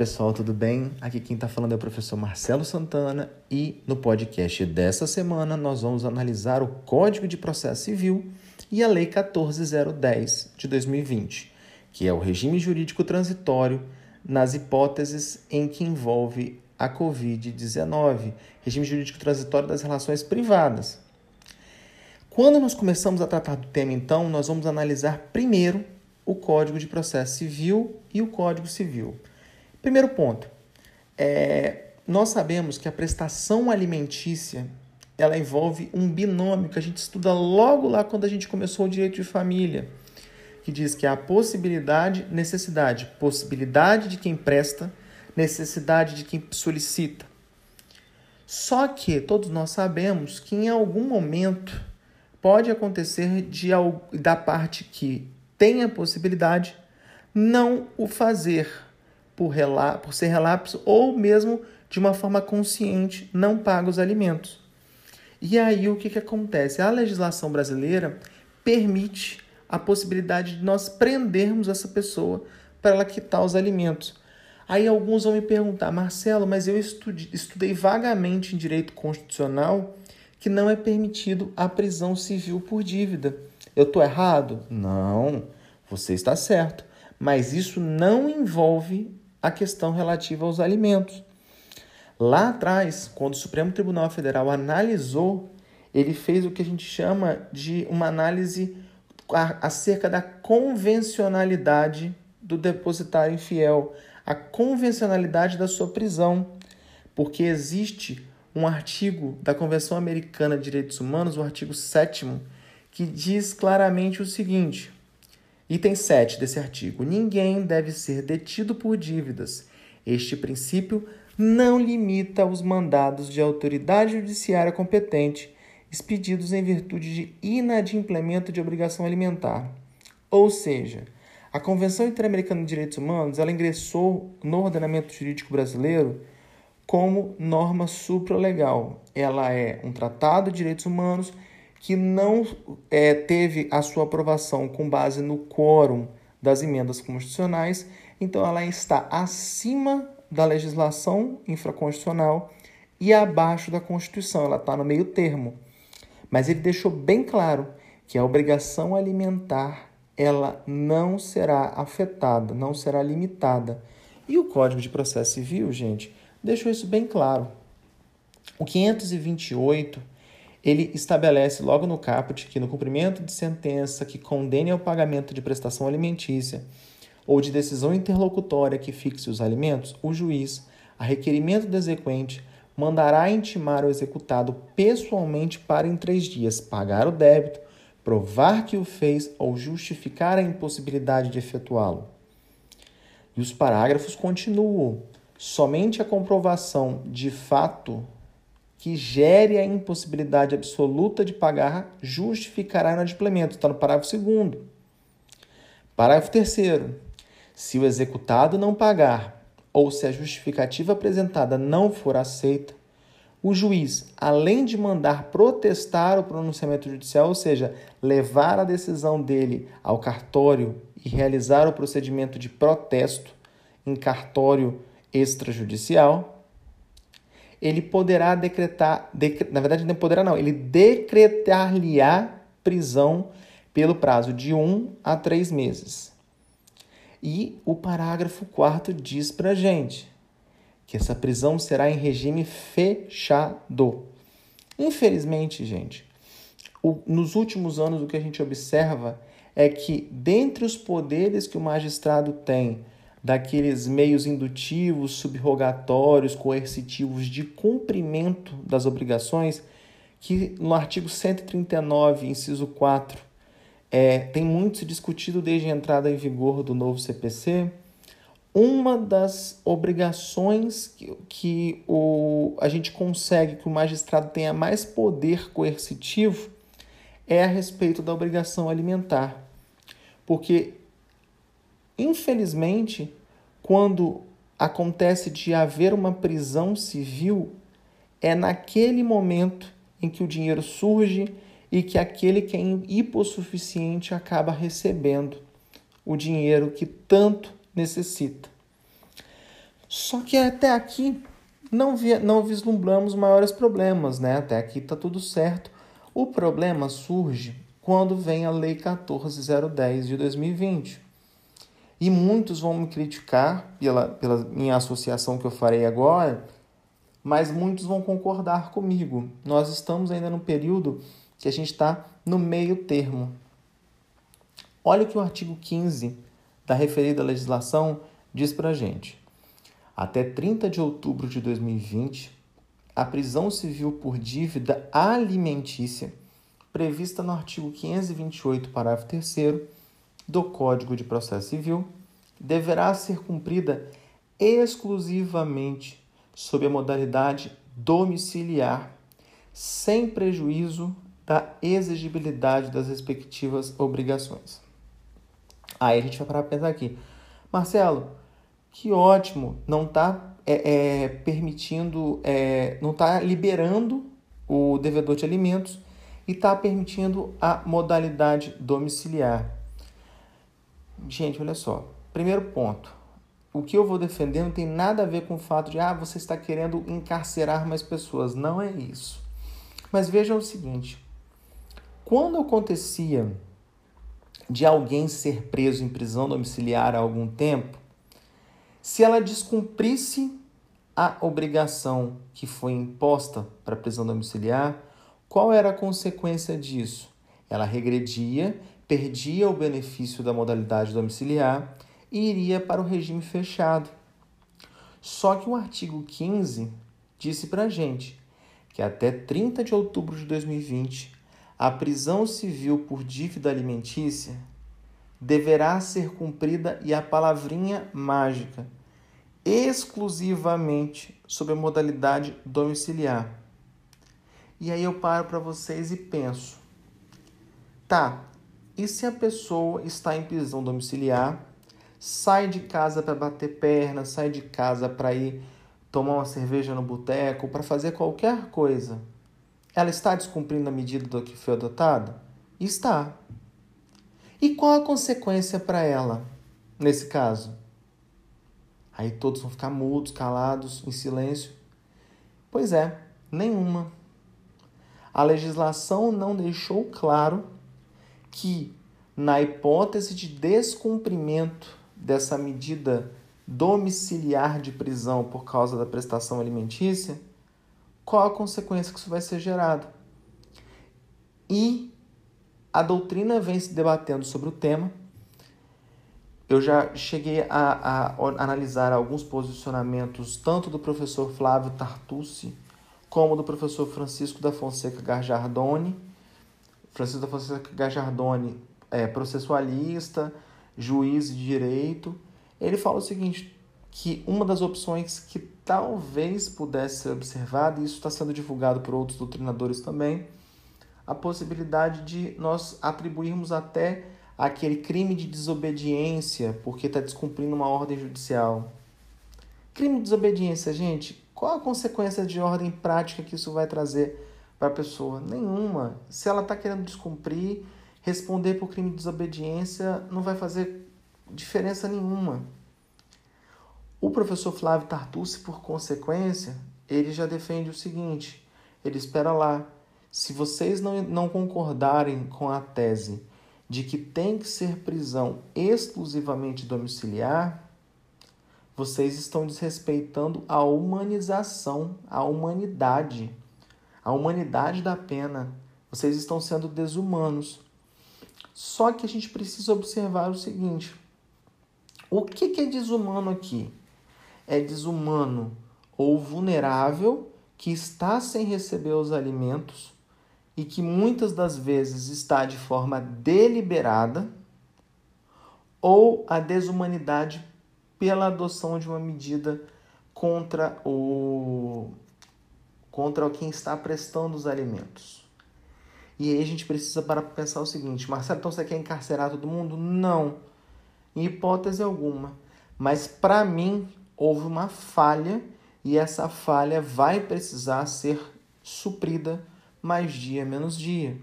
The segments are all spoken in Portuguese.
Pessoal, tudo bem? Aqui quem está falando é o professor Marcelo Santana e no podcast dessa semana nós vamos analisar o Código de Processo Civil e a Lei 14010 de 2020, que é o regime jurídico transitório nas hipóteses em que envolve a Covid-19, regime jurídico transitório das relações privadas. Quando nós começamos a tratar do tema, então, nós vamos analisar primeiro o Código de Processo Civil e o Código Civil. Primeiro ponto, é, nós sabemos que a prestação alimentícia ela envolve um binômio que a gente estuda logo lá quando a gente começou o direito de família, que diz que há possibilidade, necessidade, possibilidade de quem presta, necessidade de quem solicita. Só que todos nós sabemos que em algum momento pode acontecer de, da parte que tem a possibilidade não o fazer por, por ser relapso ou mesmo de uma forma consciente não paga os alimentos. E aí o que, que acontece? A legislação brasileira permite a possibilidade de nós prendermos essa pessoa para ela quitar os alimentos. Aí alguns vão me perguntar, Marcelo, mas eu estudei, estudei vagamente em direito constitucional que não é permitido a prisão civil por dívida. Eu estou errado? Não, você está certo. Mas isso não envolve a questão relativa aos alimentos. Lá atrás, quando o Supremo Tribunal Federal analisou, ele fez o que a gente chama de uma análise acerca da convencionalidade do depositário infiel, a convencionalidade da sua prisão, porque existe um artigo da Convenção Americana de Direitos Humanos, o artigo 7 que diz claramente o seguinte: Item 7 desse artigo: ninguém deve ser detido por dívidas. Este princípio não limita os mandados de autoridade judiciária competente expedidos em virtude de inadimplemento de obrigação alimentar. Ou seja, a Convenção Interamericana de Direitos Humanos ela ingressou no ordenamento jurídico brasileiro como norma supralegal. Ela é um tratado de direitos humanos que não é, teve a sua aprovação com base no quórum das emendas constitucionais, então ela está acima da legislação infraconstitucional e abaixo da Constituição, ela está no meio termo. Mas ele deixou bem claro que a obrigação alimentar ela não será afetada, não será limitada. E o Código de Processo Civil, gente, deixou isso bem claro. O 528 ele estabelece logo no caput que no cumprimento de sentença que condene ao pagamento de prestação alimentícia ou de decisão interlocutória que fixe os alimentos, o juiz, a requerimento do exequente, mandará intimar o executado pessoalmente para em três dias pagar o débito, provar que o fez ou justificar a impossibilidade de efetuá-lo. E os parágrafos continuam. Somente a comprovação de fato que gere a impossibilidade absoluta de pagar justificará inadimplemento. Está no parágrafo 2. Parágrafo 3. Se o executado não pagar ou se a justificativa apresentada não for aceita, o juiz, além de mandar protestar o pronunciamento judicial, ou seja, levar a decisão dele ao cartório e realizar o procedimento de protesto em cartório extrajudicial, ele poderá decretar, decre, na verdade não poderá não, ele decretar-lhe-á prisão pelo prazo de um a três meses. E o parágrafo 4 diz para gente que essa prisão será em regime fechado. Infelizmente, gente, o, nos últimos anos o que a gente observa é que, dentre os poderes que o magistrado tem daqueles meios indutivos, subrogatórios, coercitivos de cumprimento das obrigações, que no artigo 139, inciso 4, é, tem muito se discutido desde a entrada em vigor do novo CPC. Uma das obrigações que, que o, a gente consegue que o magistrado tenha mais poder coercitivo é a respeito da obrigação alimentar. Porque Infelizmente, quando acontece de haver uma prisão civil, é naquele momento em que o dinheiro surge e que aquele que é hipossuficiente acaba recebendo o dinheiro que tanto necessita. Só que até aqui não, via, não vislumbramos maiores problemas, né? Até aqui está tudo certo. O problema surge quando vem a Lei 14010 de 2020. E muitos vão me criticar pela, pela minha associação que eu farei agora, mas muitos vão concordar comigo. Nós estamos ainda no período que a gente está no meio termo. Olha o que o artigo 15 da referida legislação diz para a gente. Até 30 de outubro de 2020, a prisão civil por dívida alimentícia, prevista no artigo 528, parágrafo 3 do Código de Processo Civil, deverá ser cumprida exclusivamente sob a modalidade domiciliar, sem prejuízo da exigibilidade das respectivas obrigações. Aí a gente vai parar para pensar aqui. Marcelo, que ótimo, não está é, é, permitindo, é, não está liberando o devedor de alimentos e está permitindo a modalidade domiciliar. Gente, olha só. Primeiro ponto. O que eu vou defender não tem nada a ver com o fato de ah, você está querendo encarcerar mais pessoas. Não é isso. Mas veja o seguinte: quando acontecia de alguém ser preso em prisão domiciliar há algum tempo, se ela descumprisse a obrigação que foi imposta para a prisão domiciliar, qual era a consequência disso? Ela regredia, perdia o benefício da modalidade domiciliar e iria para o regime fechado. Só que o artigo 15 disse para a gente que até 30 de outubro de 2020 a prisão civil por dívida alimentícia deverá ser cumprida e a palavrinha mágica exclusivamente sob a modalidade domiciliar. E aí eu paro para vocês e penso: tá, e se a pessoa está em prisão domiciliar, sai de casa para bater perna, sai de casa para ir tomar uma cerveja no boteco, para fazer qualquer coisa? Ela está descumprindo a medida do que foi adotada? Está. E qual a consequência para ela nesse caso? Aí todos vão ficar mudos, calados, em silêncio. Pois é, nenhuma. A legislação não deixou claro que, na hipótese de descumprimento dessa medida domiciliar de prisão por causa da prestação alimentícia, qual a consequência que isso vai ser gerado. E a doutrina vem se debatendo sobre o tema. Eu já cheguei a, a analisar alguns posicionamentos, tanto do professor Flávio Tartucci, como do professor Francisco da Fonseca Garjardoni. Francisco da Fonseca Garjardoni é processualista, juiz de direito. Ele fala o seguinte: que uma das opções que talvez pudesse ser observada, e isso está sendo divulgado por outros doutrinadores também, a possibilidade de nós atribuirmos até aquele crime de desobediência porque está descumprindo uma ordem judicial. Crime de desobediência, gente, qual a consequência de ordem prática que isso vai trazer para a pessoa? Nenhuma. Se ela está querendo descumprir, responder por crime de desobediência não vai fazer diferença nenhuma. O professor Flávio Tartucci, por consequência, ele já defende o seguinte: ele espera lá. Se vocês não, não concordarem com a tese de que tem que ser prisão exclusivamente domiciliar, vocês estão desrespeitando a humanização, a humanidade, a humanidade da pena. Vocês estão sendo desumanos. Só que a gente precisa observar o seguinte: o que é desumano aqui? é desumano ou vulnerável que está sem receber os alimentos e que muitas das vezes está de forma deliberada, ou a desumanidade pela adoção de uma medida contra o contra quem está prestando os alimentos. E aí a gente precisa para pensar o seguinte, Marcelo, então você quer encarcerar todo mundo? Não, em hipótese alguma. Mas para mim, houve uma falha e essa falha vai precisar ser suprida mais dia menos dia.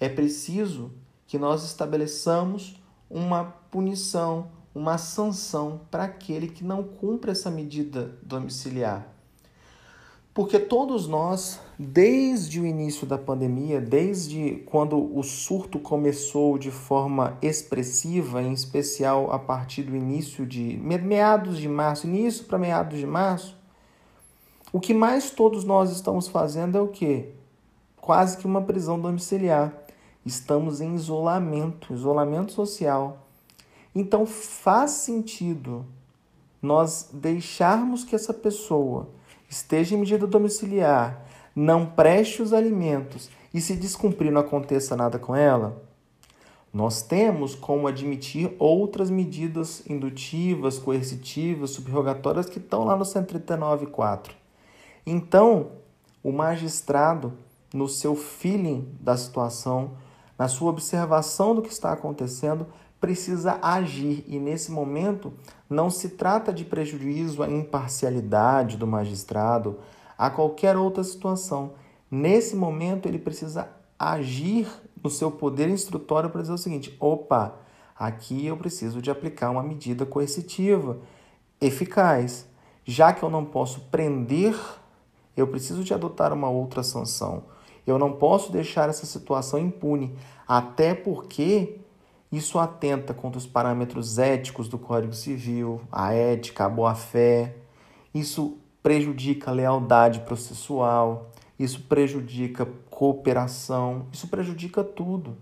É preciso que nós estabeleçamos uma punição, uma sanção para aquele que não cumpre essa medida domiciliar. Porque todos nós, desde o início da pandemia, desde quando o surto começou de forma expressiva, em especial a partir do início de meados de março, início para meados de março, o que mais todos nós estamos fazendo é o quê? Quase que uma prisão domiciliar. Estamos em isolamento, isolamento social. Então faz sentido nós deixarmos que essa pessoa esteja em medida domiciliar, não preste os alimentos e se descumprir não aconteça nada com ela? Nós temos como admitir outras medidas indutivas, coercitivas, subrogatórias que estão lá no 139.4. Então, o magistrado, no seu feeling da situação, na sua observação do que está acontecendo, precisa agir e nesse momento não se trata de prejuízo à imparcialidade do magistrado, a qualquer outra situação. Nesse momento ele precisa agir no seu poder instrutório para dizer o seguinte: opa, aqui eu preciso de aplicar uma medida coercitiva eficaz. Já que eu não posso prender, eu preciso de adotar uma outra sanção. Eu não posso deixar essa situação impune, até porque isso atenta contra os parâmetros éticos do Código Civil, a ética, a boa-fé. Isso prejudica a lealdade processual, isso prejudica cooperação, isso prejudica tudo.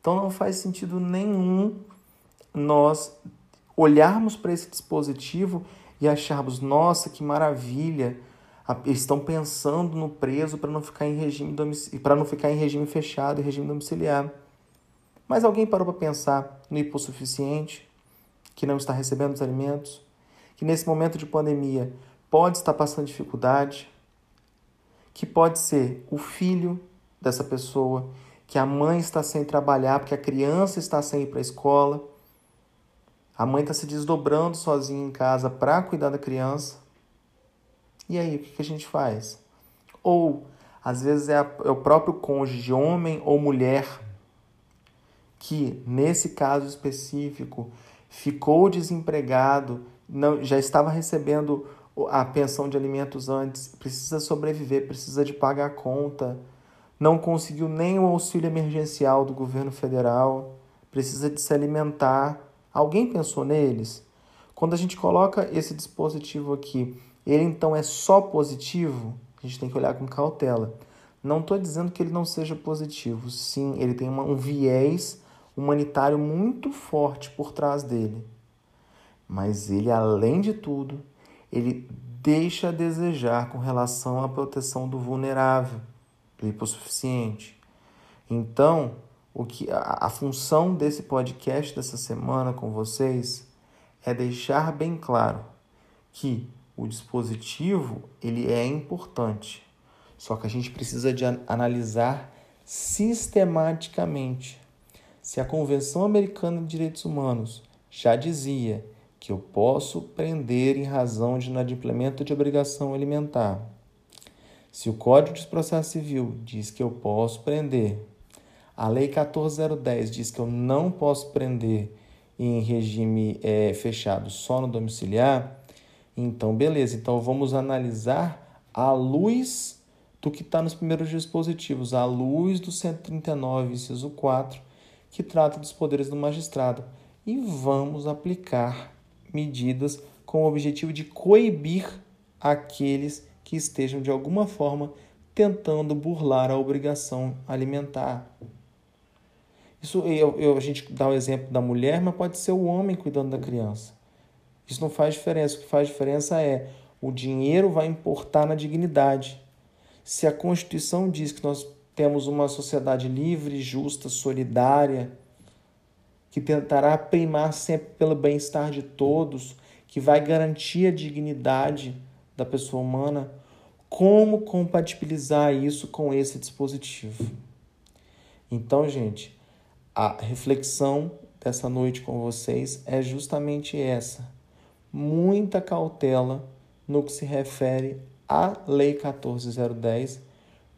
Então não faz sentido nenhum nós olharmos para esse dispositivo e acharmos, nossa, que maravilha, estão pensando no preso para não ficar em regime para não ficar em regime fechado e regime domiciliar. Mas alguém parou para pensar no hipossuficiente, que não está recebendo os alimentos, que nesse momento de pandemia pode estar passando dificuldade, que pode ser o filho dessa pessoa, que a mãe está sem trabalhar porque a criança está sem ir para a escola, a mãe está se desdobrando sozinha em casa para cuidar da criança. E aí, o que a gente faz? Ou, às vezes, é, a, é o próprio cônjuge, homem ou mulher, que, nesse caso específico, ficou desempregado, não, já estava recebendo a pensão de alimentos antes, precisa sobreviver, precisa de pagar a conta, não conseguiu nem o auxílio emergencial do governo federal, precisa de se alimentar. Alguém pensou neles? Quando a gente coloca esse dispositivo aqui, ele então é só positivo? A gente tem que olhar com cautela. Não estou dizendo que ele não seja positivo. Sim, ele tem uma, um viés humanitário muito forte por trás dele. Mas ele, além de tudo, ele deixa a desejar com relação à proteção do vulnerável, do hipossuficiente. Então, o que a, a função desse podcast dessa semana com vocês é deixar bem claro que o dispositivo ele é importante, só que a gente precisa de analisar sistematicamente se a Convenção Americana de Direitos Humanos já dizia que eu posso prender em razão de inadimplemento de obrigação alimentar, se o Código de Processo Civil diz que eu posso prender, a Lei 14010 diz que eu não posso prender em regime é, fechado só no domiciliar, então beleza, então vamos analisar à luz do que está nos primeiros dispositivos, à luz do 139, inciso 4, que trata dos poderes do magistrado e vamos aplicar medidas com o objetivo de coibir aqueles que estejam de alguma forma tentando burlar a obrigação alimentar. Isso eu, eu, a gente dá o exemplo da mulher, mas pode ser o homem cuidando da criança. Isso não faz diferença. O que faz diferença é o dinheiro vai importar na dignidade. Se a Constituição diz que nós temos uma sociedade livre, justa, solidária, que tentará primar sempre pelo bem-estar de todos, que vai garantir a dignidade da pessoa humana. Como compatibilizar isso com esse dispositivo? Então, gente, a reflexão dessa noite com vocês é justamente essa. Muita cautela no que se refere à Lei 14010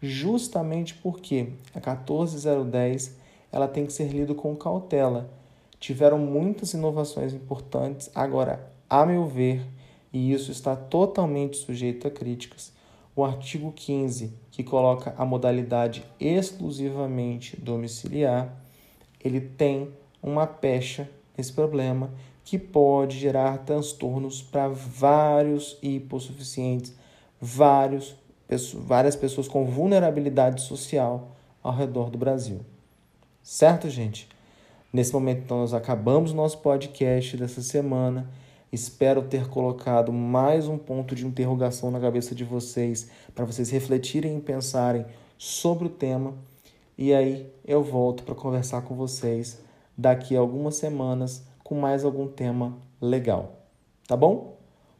justamente porque a 14010 ela tem que ser lida com cautela. tiveram muitas inovações importantes. Agora, a meu ver, e isso está totalmente sujeito a críticas, o artigo 15, que coloca a modalidade exclusivamente domiciliar, ele tem uma pecha nesse problema que pode gerar transtornos para vários hipossuficientes, vários, várias pessoas com vulnerabilidade social ao redor do Brasil. Certo, gente? Nesse momento, então, nós acabamos nosso podcast dessa semana. Espero ter colocado mais um ponto de interrogação na cabeça de vocês, para vocês refletirem e pensarem sobre o tema. E aí eu volto para conversar com vocês daqui a algumas semanas com mais algum tema legal. Tá bom?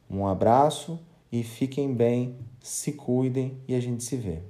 Um abraço e fiquem bem, se cuidem e a gente se vê.